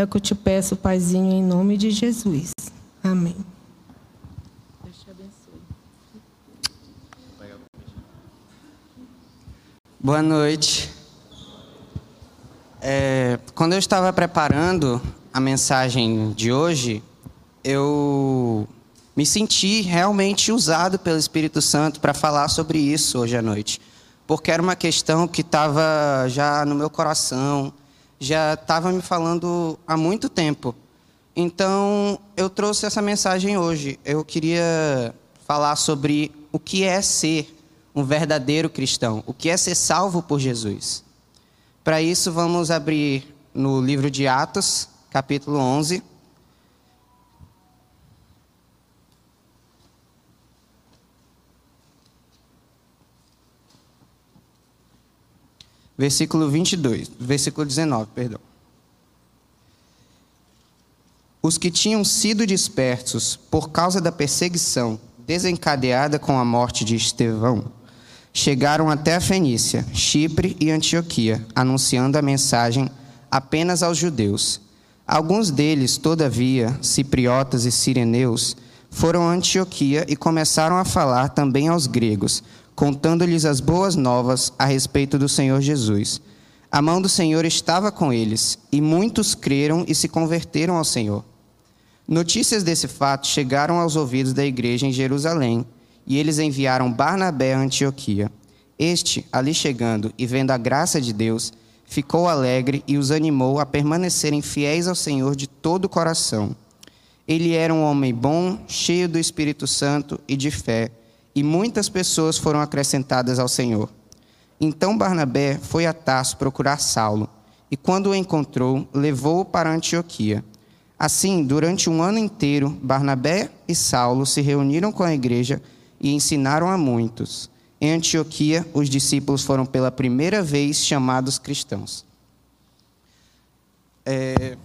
É o que eu te peço, Paizinho, em nome de Jesus. Amém. Deus te abençoe. Boa noite. É, quando eu estava preparando a mensagem de hoje, eu me senti realmente usado pelo Espírito Santo para falar sobre isso hoje à noite, porque era uma questão que estava já no meu coração, já estava me falando há muito tempo. Então, eu trouxe essa mensagem hoje. Eu queria falar sobre o que é ser um verdadeiro cristão, o que é ser salvo por Jesus. Para isso, vamos abrir no livro de Atos, capítulo 11. Versículo 22, versículo 19, perdão. Os que tinham sido dispersos por causa da perseguição desencadeada com a morte de Estevão, chegaram até a Fenícia, Chipre e Antioquia, anunciando a mensagem apenas aos judeus. Alguns deles, todavia, cipriotas e sireneus, foram a Antioquia e começaram a falar também aos gregos, contando-lhes as boas novas a respeito do Senhor Jesus. A mão do Senhor estava com eles, e muitos creram e se converteram ao Senhor. Notícias desse fato chegaram aos ouvidos da igreja em Jerusalém, e eles enviaram Barnabé a Antioquia. Este, ali chegando e vendo a graça de Deus, ficou alegre e os animou a permanecerem fiéis ao Senhor de todo o coração. Ele era um homem bom, cheio do Espírito Santo e de fé, e muitas pessoas foram acrescentadas ao Senhor. Então Barnabé foi a Tarso procurar Saulo, e quando o encontrou, levou-o para Antioquia. Assim, durante um ano inteiro, Barnabé e Saulo se reuniram com a igreja e ensinaram a muitos. Em Antioquia, os discípulos foram pela primeira vez chamados cristãos. É,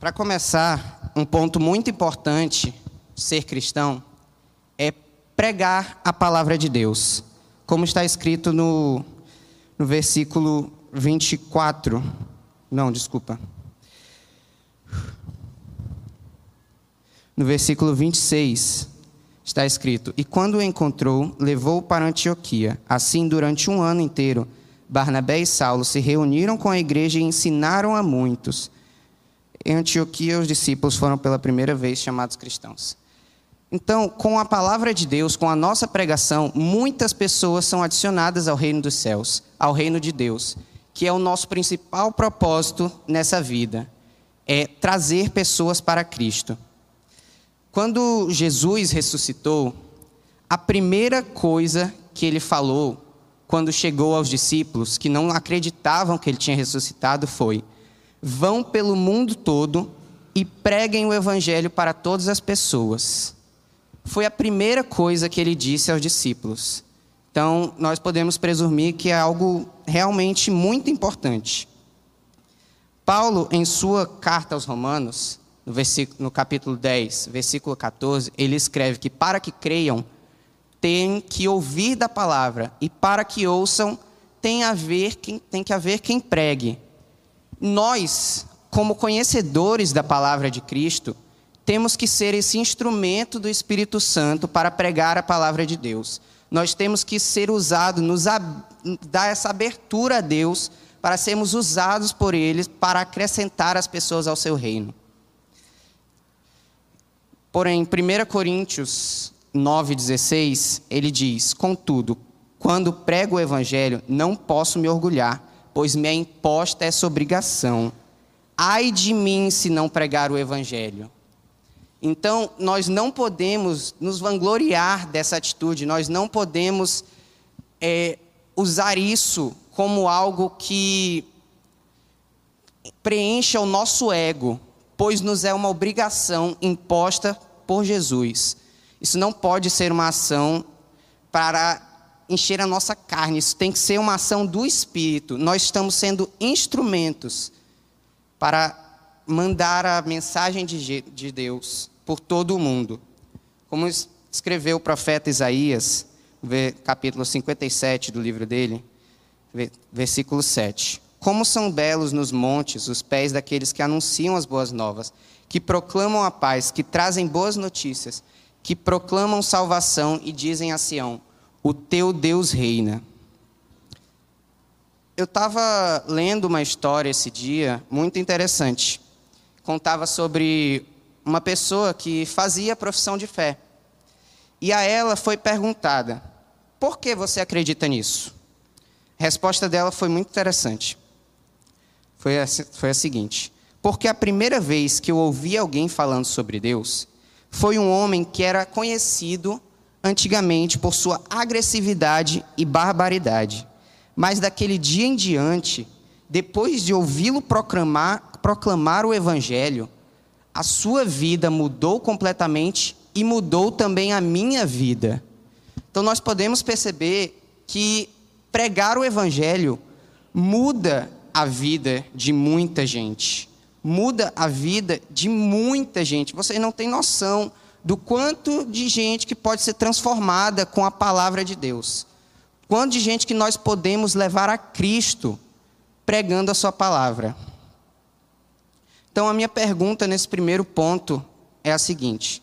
Para começar, um ponto muito importante ser cristão é pregar a palavra de Deus, como está escrito no, no versículo 24. Não, desculpa. No versículo 26 está escrito: E quando o encontrou, levou-o para Antioquia. Assim, durante um ano inteiro, Barnabé e Saulo se reuniram com a igreja e ensinaram a muitos. Em Antioquia, os discípulos foram pela primeira vez chamados cristãos. Então, com a palavra de Deus, com a nossa pregação, muitas pessoas são adicionadas ao reino dos céus, ao reino de Deus, que é o nosso principal propósito nessa vida, é trazer pessoas para Cristo. Quando Jesus ressuscitou, a primeira coisa que ele falou quando chegou aos discípulos que não acreditavam que ele tinha ressuscitado foi: vão pelo mundo todo e preguem o evangelho para todas as pessoas. Foi a primeira coisa que ele disse aos discípulos. Então, nós podemos presumir que é algo realmente muito importante. Paulo, em sua carta aos Romanos, no, no capítulo 10, versículo 14, ele escreve que para que creiam, tem que ouvir da palavra, e para que ouçam, tem, a ver quem, tem que haver quem pregue. Nós, como conhecedores da palavra de Cristo, temos que ser esse instrumento do Espírito Santo para pregar a palavra de Deus. Nós temos que ser usados, nos dar essa abertura a Deus, para sermos usados por Ele para acrescentar as pessoas ao seu reino. Porém, 1 Coríntios 9,16, ele diz: Contudo, quando prego o Evangelho, não posso me orgulhar, pois me é imposta essa obrigação. Ai de mim se não pregar o Evangelho. Então, nós não podemos nos vangloriar dessa atitude, nós não podemos é, usar isso como algo que preencha o nosso ego, pois nos é uma obrigação imposta por Jesus. Isso não pode ser uma ação para encher a nossa carne, isso tem que ser uma ação do Espírito. Nós estamos sendo instrumentos para mandar a mensagem de Deus por todo o mundo. Como escreveu o profeta Isaías, capítulo 57 do livro dele, versículo 7. Como são belos nos montes os pés daqueles que anunciam as boas novas, que proclamam a paz, que trazem boas notícias, que proclamam salvação e dizem a Sião: O teu Deus reina. Eu estava lendo uma história esse dia muito interessante. Contava sobre uma pessoa que fazia profissão de fé. E a ela foi perguntada: Por que você acredita nisso? A resposta dela foi muito interessante foi a, foi a seguinte: porque a primeira vez que eu ouvi alguém falando sobre Deus foi um homem que era conhecido antigamente por sua agressividade e barbaridade. Mas daquele dia em diante, depois de ouvi-lo proclamar, proclamar o Evangelho, a sua vida mudou completamente e mudou também a minha vida. Então nós podemos perceber que pregar o Evangelho muda a vida de muita gente. Muda a vida de muita gente. Vocês não têm noção do quanto de gente que pode ser transformada com a palavra de Deus. Quanto de gente que nós podemos levar a Cristo pregando a sua palavra. Então a minha pergunta nesse primeiro ponto é a seguinte: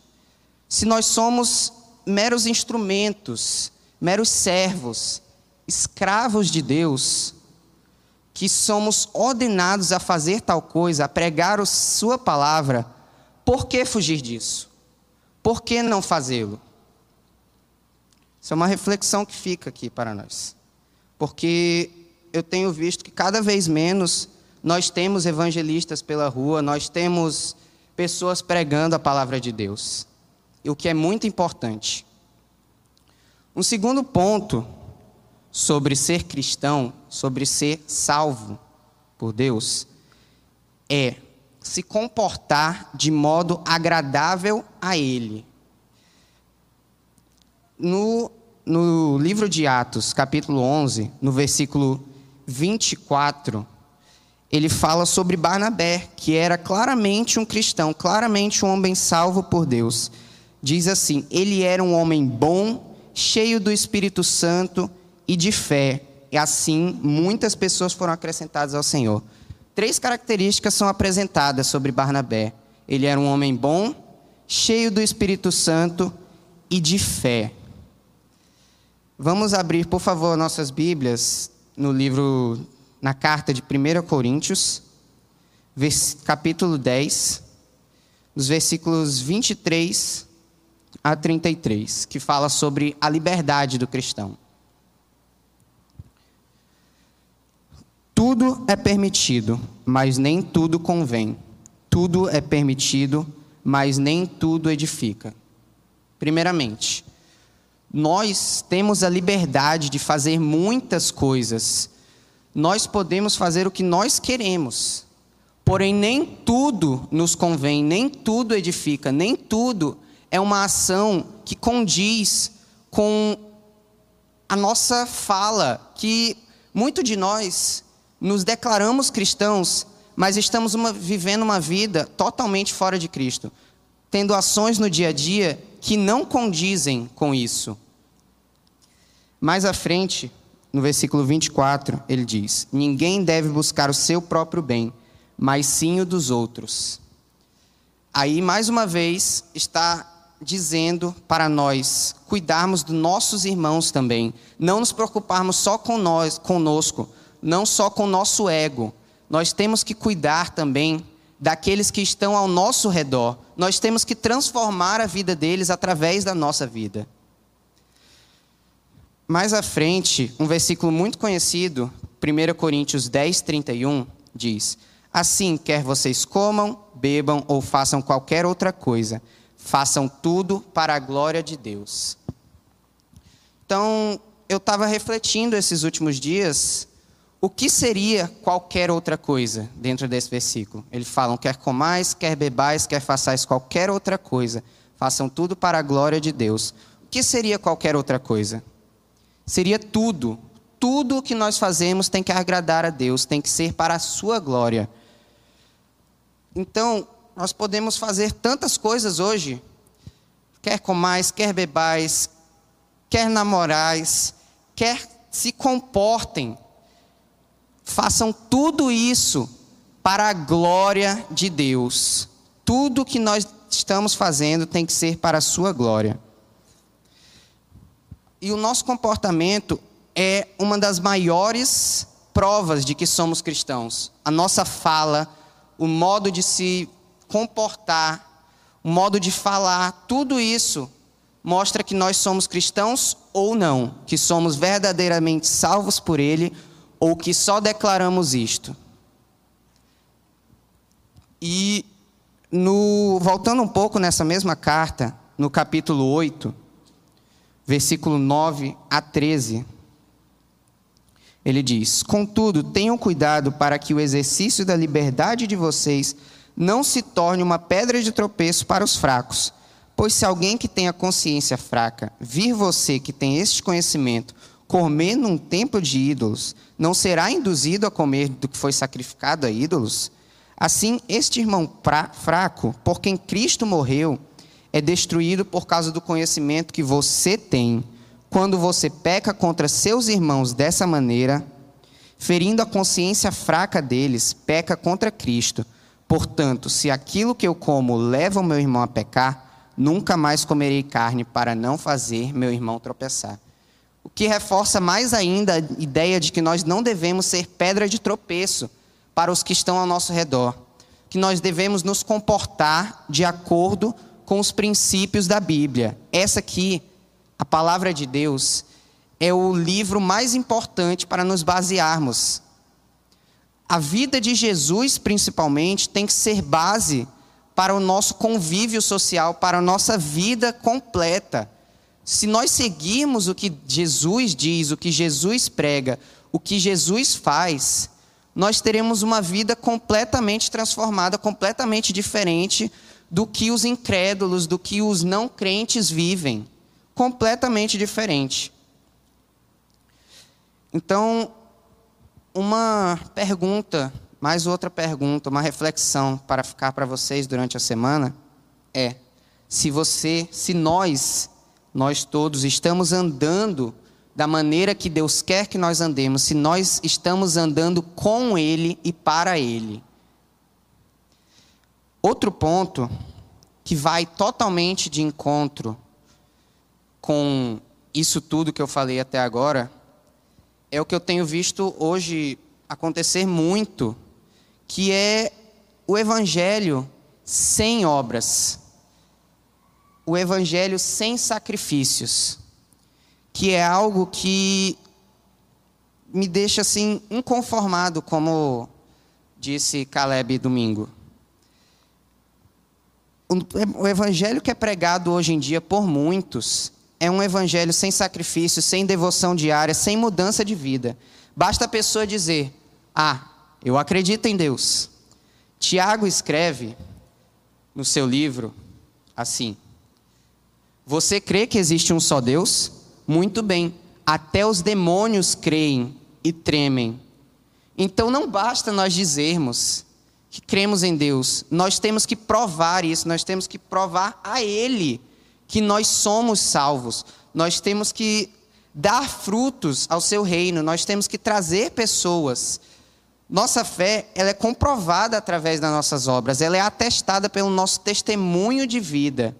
se nós somos meros instrumentos, meros servos, escravos de Deus, que somos ordenados a fazer tal coisa, a pregar a Sua palavra, por que fugir disso? Por que não fazê-lo? Isso é uma reflexão que fica aqui para nós. Porque eu tenho visto que cada vez menos nós temos evangelistas pela rua, nós temos pessoas pregando a palavra de Deus. E o que é muito importante. Um segundo ponto sobre ser cristão, sobre ser salvo por Deus, é se comportar de modo agradável a Ele. No, no livro de Atos, capítulo 11, no versículo 24, ele fala sobre Barnabé, que era claramente um cristão, claramente um homem salvo por Deus. Diz assim: ele era um homem bom, cheio do Espírito Santo e de fé. E assim, muitas pessoas foram acrescentadas ao Senhor. Três características são apresentadas sobre Barnabé. Ele era um homem bom, cheio do Espírito Santo e de fé. Vamos abrir, por favor, nossas Bíblias no livro, na carta de 1 Coríntios, capítulo 10, nos versículos 23 a 33, que fala sobre a liberdade do cristão. Tudo é permitido, mas nem tudo convém. Tudo é permitido, mas nem tudo edifica. Primeiramente, nós temos a liberdade de fazer muitas coisas. Nós podemos fazer o que nós queremos. Porém, nem tudo nos convém, nem tudo edifica, nem tudo é uma ação que condiz com a nossa fala, que muito de nós nos declaramos cristãos, mas estamos uma, vivendo uma vida totalmente fora de Cristo, tendo ações no dia a dia que não condizem com isso. Mais à frente, no versículo 24, ele diz: Ninguém deve buscar o seu próprio bem, mas sim o dos outros. Aí, mais uma vez, está dizendo para nós cuidarmos dos nossos irmãos também, não nos preocuparmos só com nós, conosco, não só com o nosso ego, nós temos que cuidar também daqueles que estão ao nosso redor. Nós temos que transformar a vida deles através da nossa vida. Mais à frente, um versículo muito conhecido, 1 Coríntios 10, 31, diz: Assim, quer vocês comam, bebam ou façam qualquer outra coisa, façam tudo para a glória de Deus. Então, eu estava refletindo esses últimos dias o que seria qualquer outra coisa dentro desse versículo? Eles falam: quer comais, quer bebais, quer façais qualquer outra coisa, façam tudo para a glória de Deus. O que seria qualquer outra coisa? Seria tudo. Tudo o que nós fazemos tem que agradar a Deus, tem que ser para a sua glória. Então, nós podemos fazer tantas coisas hoje. Quer comais, quer bebais, quer namorais, quer se comportem façam tudo isso para a glória de Deus. Tudo que nós estamos fazendo tem que ser para a sua glória. E o nosso comportamento é uma das maiores provas de que somos cristãos. A nossa fala, o modo de se comportar, o modo de falar, tudo isso mostra que nós somos cristãos ou não, que somos verdadeiramente salvos por Ele ou que só declaramos isto. E no, voltando um pouco nessa mesma carta, no capítulo 8, versículo 9 a 13, ele diz: Contudo, tenham cuidado para que o exercício da liberdade de vocês não se torne uma pedra de tropeço para os fracos. Pois se alguém que tem a consciência fraca vir você que tem este conhecimento comer num templo de ídolos, não será induzido a comer do que foi sacrificado a ídolos? Assim, este irmão fraco, por quem Cristo morreu, é destruído por causa do conhecimento que você tem. Quando você peca contra seus irmãos dessa maneira, ferindo a consciência fraca deles, peca contra Cristo. Portanto, se aquilo que eu como leva o meu irmão a pecar, nunca mais comerei carne para não fazer meu irmão tropeçar. O que reforça mais ainda a ideia de que nós não devemos ser pedra de tropeço para os que estão ao nosso redor, que nós devemos nos comportar de acordo com os princípios da Bíblia. Essa aqui, a palavra de Deus, é o livro mais importante para nos basearmos. A vida de Jesus, principalmente, tem que ser base para o nosso convívio social, para a nossa vida completa se nós seguirmos o que Jesus diz, o que Jesus prega, o que Jesus faz, nós teremos uma vida completamente transformada, completamente diferente do que os incrédulos, do que os não crentes vivem. Completamente diferente. Então, uma pergunta, mais outra pergunta, uma reflexão para ficar para vocês durante a semana é: se você, se nós nós todos estamos andando da maneira que Deus quer que nós andemos, se nós estamos andando com Ele e para Ele. Outro ponto que vai totalmente de encontro com isso tudo que eu falei até agora é o que eu tenho visto hoje acontecer muito, que é o evangelho sem obras o evangelho sem sacrifícios, que é algo que me deixa assim inconformado, como disse Caleb domingo. O evangelho que é pregado hoje em dia por muitos é um evangelho sem sacrifício, sem devoção diária, sem mudança de vida. Basta a pessoa dizer: Ah, eu acredito em Deus. Tiago escreve no seu livro assim: você crê que existe um só Deus? Muito bem. Até os demônios creem e tremem. Então não basta nós dizermos que cremos em Deus, nós temos que provar isso, nós temos que provar a Ele que nós somos salvos, nós temos que dar frutos ao seu reino, nós temos que trazer pessoas. Nossa fé, ela é comprovada através das nossas obras, ela é atestada pelo nosso testemunho de vida.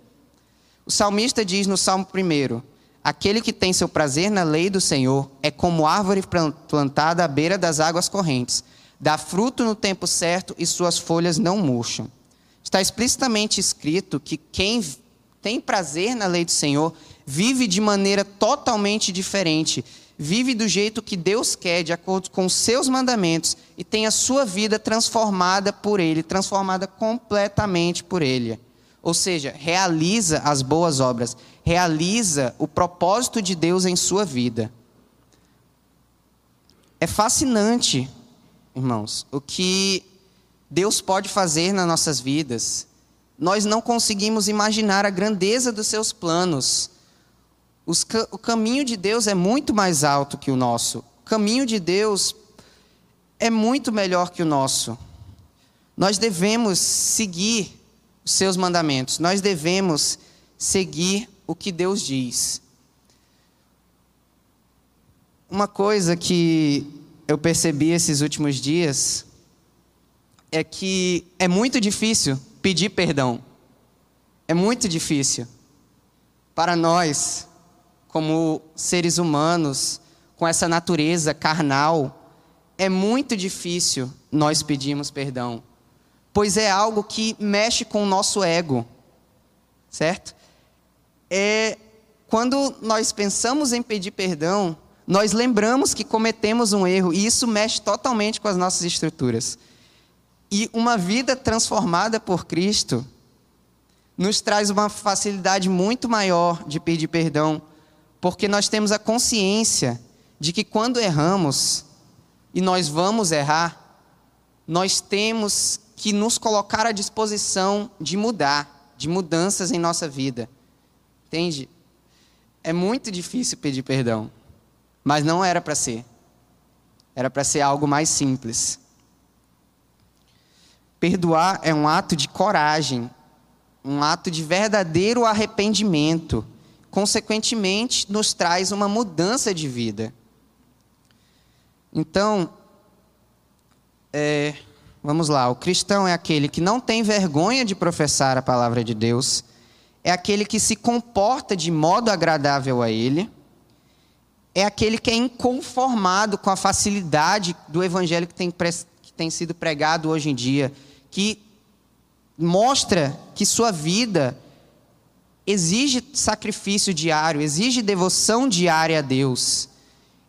O salmista diz no Salmo 1: Aquele que tem seu prazer na lei do Senhor é como árvore plantada à beira das águas correntes, dá fruto no tempo certo e suas folhas não murcham. Está explicitamente escrito que quem tem prazer na lei do Senhor vive de maneira totalmente diferente, vive do jeito que Deus quer, de acordo com os seus mandamentos, e tem a sua vida transformada por Ele, transformada completamente por Ele. Ou seja, realiza as boas obras, realiza o propósito de Deus em sua vida. É fascinante, irmãos, o que Deus pode fazer nas nossas vidas. Nós não conseguimos imaginar a grandeza dos seus planos. Os, o caminho de Deus é muito mais alto que o nosso. O caminho de Deus é muito melhor que o nosso. Nós devemos seguir os seus mandamentos. Nós devemos seguir o que Deus diz. Uma coisa que eu percebi esses últimos dias é que é muito difícil pedir perdão. É muito difícil. Para nós, como seres humanos, com essa natureza carnal, é muito difícil nós pedirmos perdão, pois é algo que mexe com o nosso ego, certo? É quando nós pensamos em pedir perdão, nós lembramos que cometemos um erro e isso mexe totalmente com as nossas estruturas. E uma vida transformada por Cristo nos traz uma facilidade muito maior de pedir perdão, porque nós temos a consciência de que quando erramos, e nós vamos errar, nós temos que nos colocar à disposição de mudar, de mudanças em nossa vida. Entende? É muito difícil pedir perdão, mas não era para ser. Era para ser algo mais simples. Perdoar é um ato de coragem, um ato de verdadeiro arrependimento. Consequentemente, nos traz uma mudança de vida. Então, é, vamos lá: o cristão é aquele que não tem vergonha de professar a palavra de Deus, é aquele que se comporta de modo agradável a Ele, é aquele que é inconformado com a facilidade do evangelho que tem, que tem sido pregado hoje em dia, que mostra que sua vida exige sacrifício diário, exige devoção diária a Deus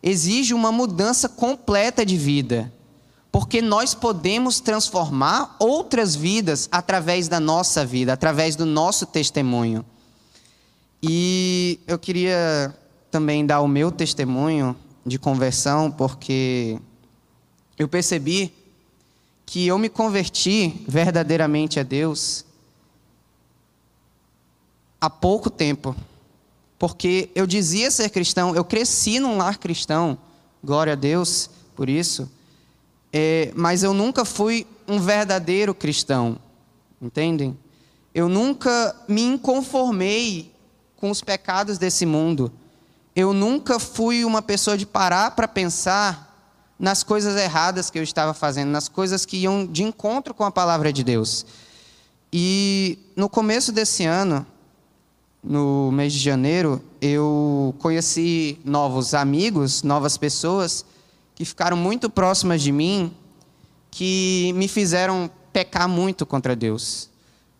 exige uma mudança completa de vida, porque nós podemos transformar outras vidas através da nossa vida, através do nosso testemunho. E eu queria também dar o meu testemunho de conversão, porque eu percebi que eu me converti verdadeiramente a Deus há pouco tempo porque eu dizia ser cristão, eu cresci num lar cristão, glória a Deus por isso, é, mas eu nunca fui um verdadeiro cristão, entendem? Eu nunca me inconformei com os pecados desse mundo. Eu nunca fui uma pessoa de parar para pensar nas coisas erradas que eu estava fazendo, nas coisas que iam de encontro com a palavra de Deus. E no começo desse ano, no mês de janeiro, eu conheci novos amigos, novas pessoas que ficaram muito próximas de mim, que me fizeram pecar muito contra Deus.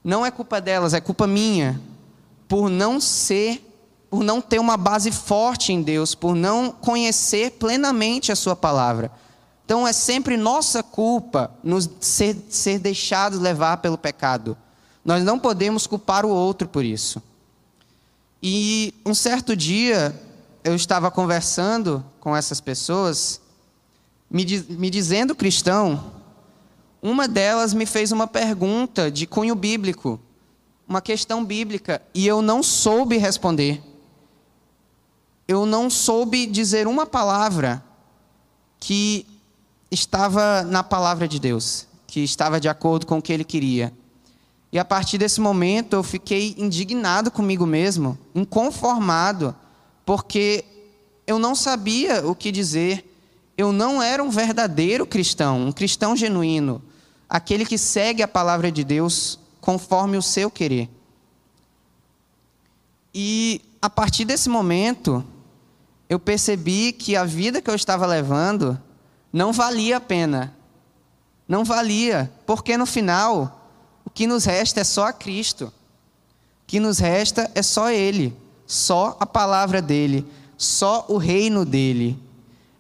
Não é culpa delas, é culpa minha, por não ser, por não ter uma base forte em Deus, por não conhecer plenamente a Sua palavra. Então é sempre nossa culpa nos ser, ser deixados levar pelo pecado. Nós não podemos culpar o outro por isso. E um certo dia eu estava conversando com essas pessoas, me, me dizendo cristão, uma delas me fez uma pergunta de cunho bíblico, uma questão bíblica, e eu não soube responder. Eu não soube dizer uma palavra que estava na palavra de Deus, que estava de acordo com o que ele queria. E a partir desse momento eu fiquei indignado comigo mesmo, inconformado, porque eu não sabia o que dizer. Eu não era um verdadeiro cristão, um cristão genuíno, aquele que segue a palavra de Deus conforme o seu querer. E a partir desse momento, eu percebi que a vida que eu estava levando não valia a pena. Não valia, porque no final o que nos resta é só a Cristo. O que nos resta é só Ele, só a palavra dele, só o reino dele.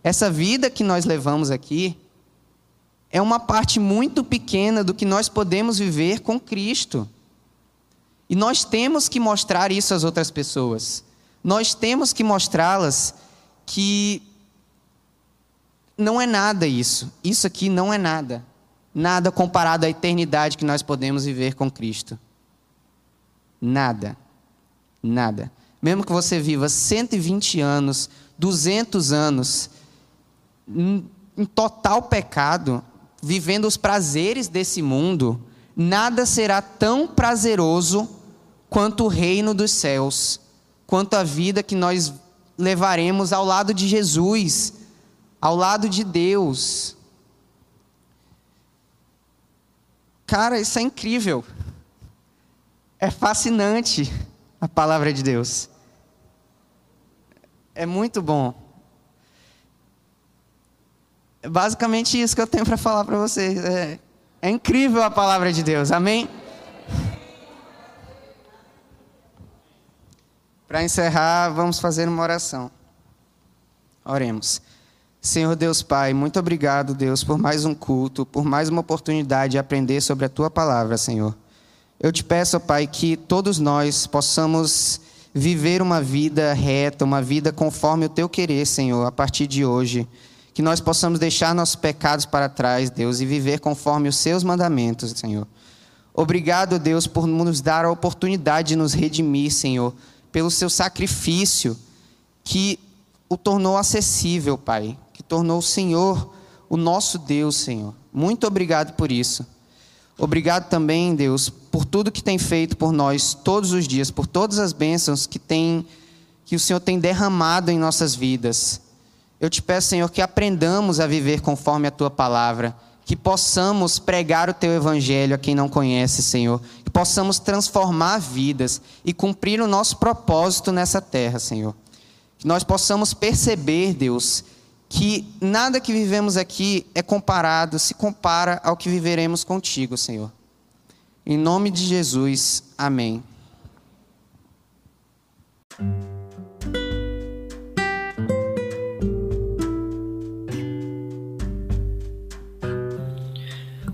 Essa vida que nós levamos aqui é uma parte muito pequena do que nós podemos viver com Cristo. E nós temos que mostrar isso às outras pessoas. Nós temos que mostrá-las que não é nada isso. Isso aqui não é nada nada comparado à eternidade que nós podemos viver com Cristo. Nada. Nada. Mesmo que você viva 120 anos, 200 anos, em total pecado, vivendo os prazeres desse mundo, nada será tão prazeroso quanto o reino dos céus, quanto a vida que nós levaremos ao lado de Jesus, ao lado de Deus. Cara, isso é incrível. É fascinante a palavra de Deus. É muito bom. É basicamente isso que eu tenho para falar para vocês. É, é incrível a palavra de Deus. Amém? Para encerrar, vamos fazer uma oração. Oremos. Senhor Deus Pai, muito obrigado, Deus, por mais um culto, por mais uma oportunidade de aprender sobre a tua palavra, Senhor. Eu te peço, Pai, que todos nós possamos viver uma vida reta, uma vida conforme o teu querer, Senhor, a partir de hoje. Que nós possamos deixar nossos pecados para trás, Deus, e viver conforme os seus mandamentos, Senhor. Obrigado, Deus, por nos dar a oportunidade de nos redimir, Senhor pelo seu sacrifício que o tornou acessível, Pai, que tornou o Senhor o nosso Deus, Senhor. Muito obrigado por isso. Obrigado também, Deus, por tudo que tem feito por nós todos os dias, por todas as bênçãos que tem que o Senhor tem derramado em nossas vidas. Eu te peço, Senhor, que aprendamos a viver conforme a tua palavra que possamos pregar o teu evangelho a quem não conhece, Senhor, que possamos transformar vidas e cumprir o nosso propósito nessa terra, Senhor. Que nós possamos perceber, Deus, que nada que vivemos aqui é comparado, se compara ao que viveremos contigo, Senhor. Em nome de Jesus, amém.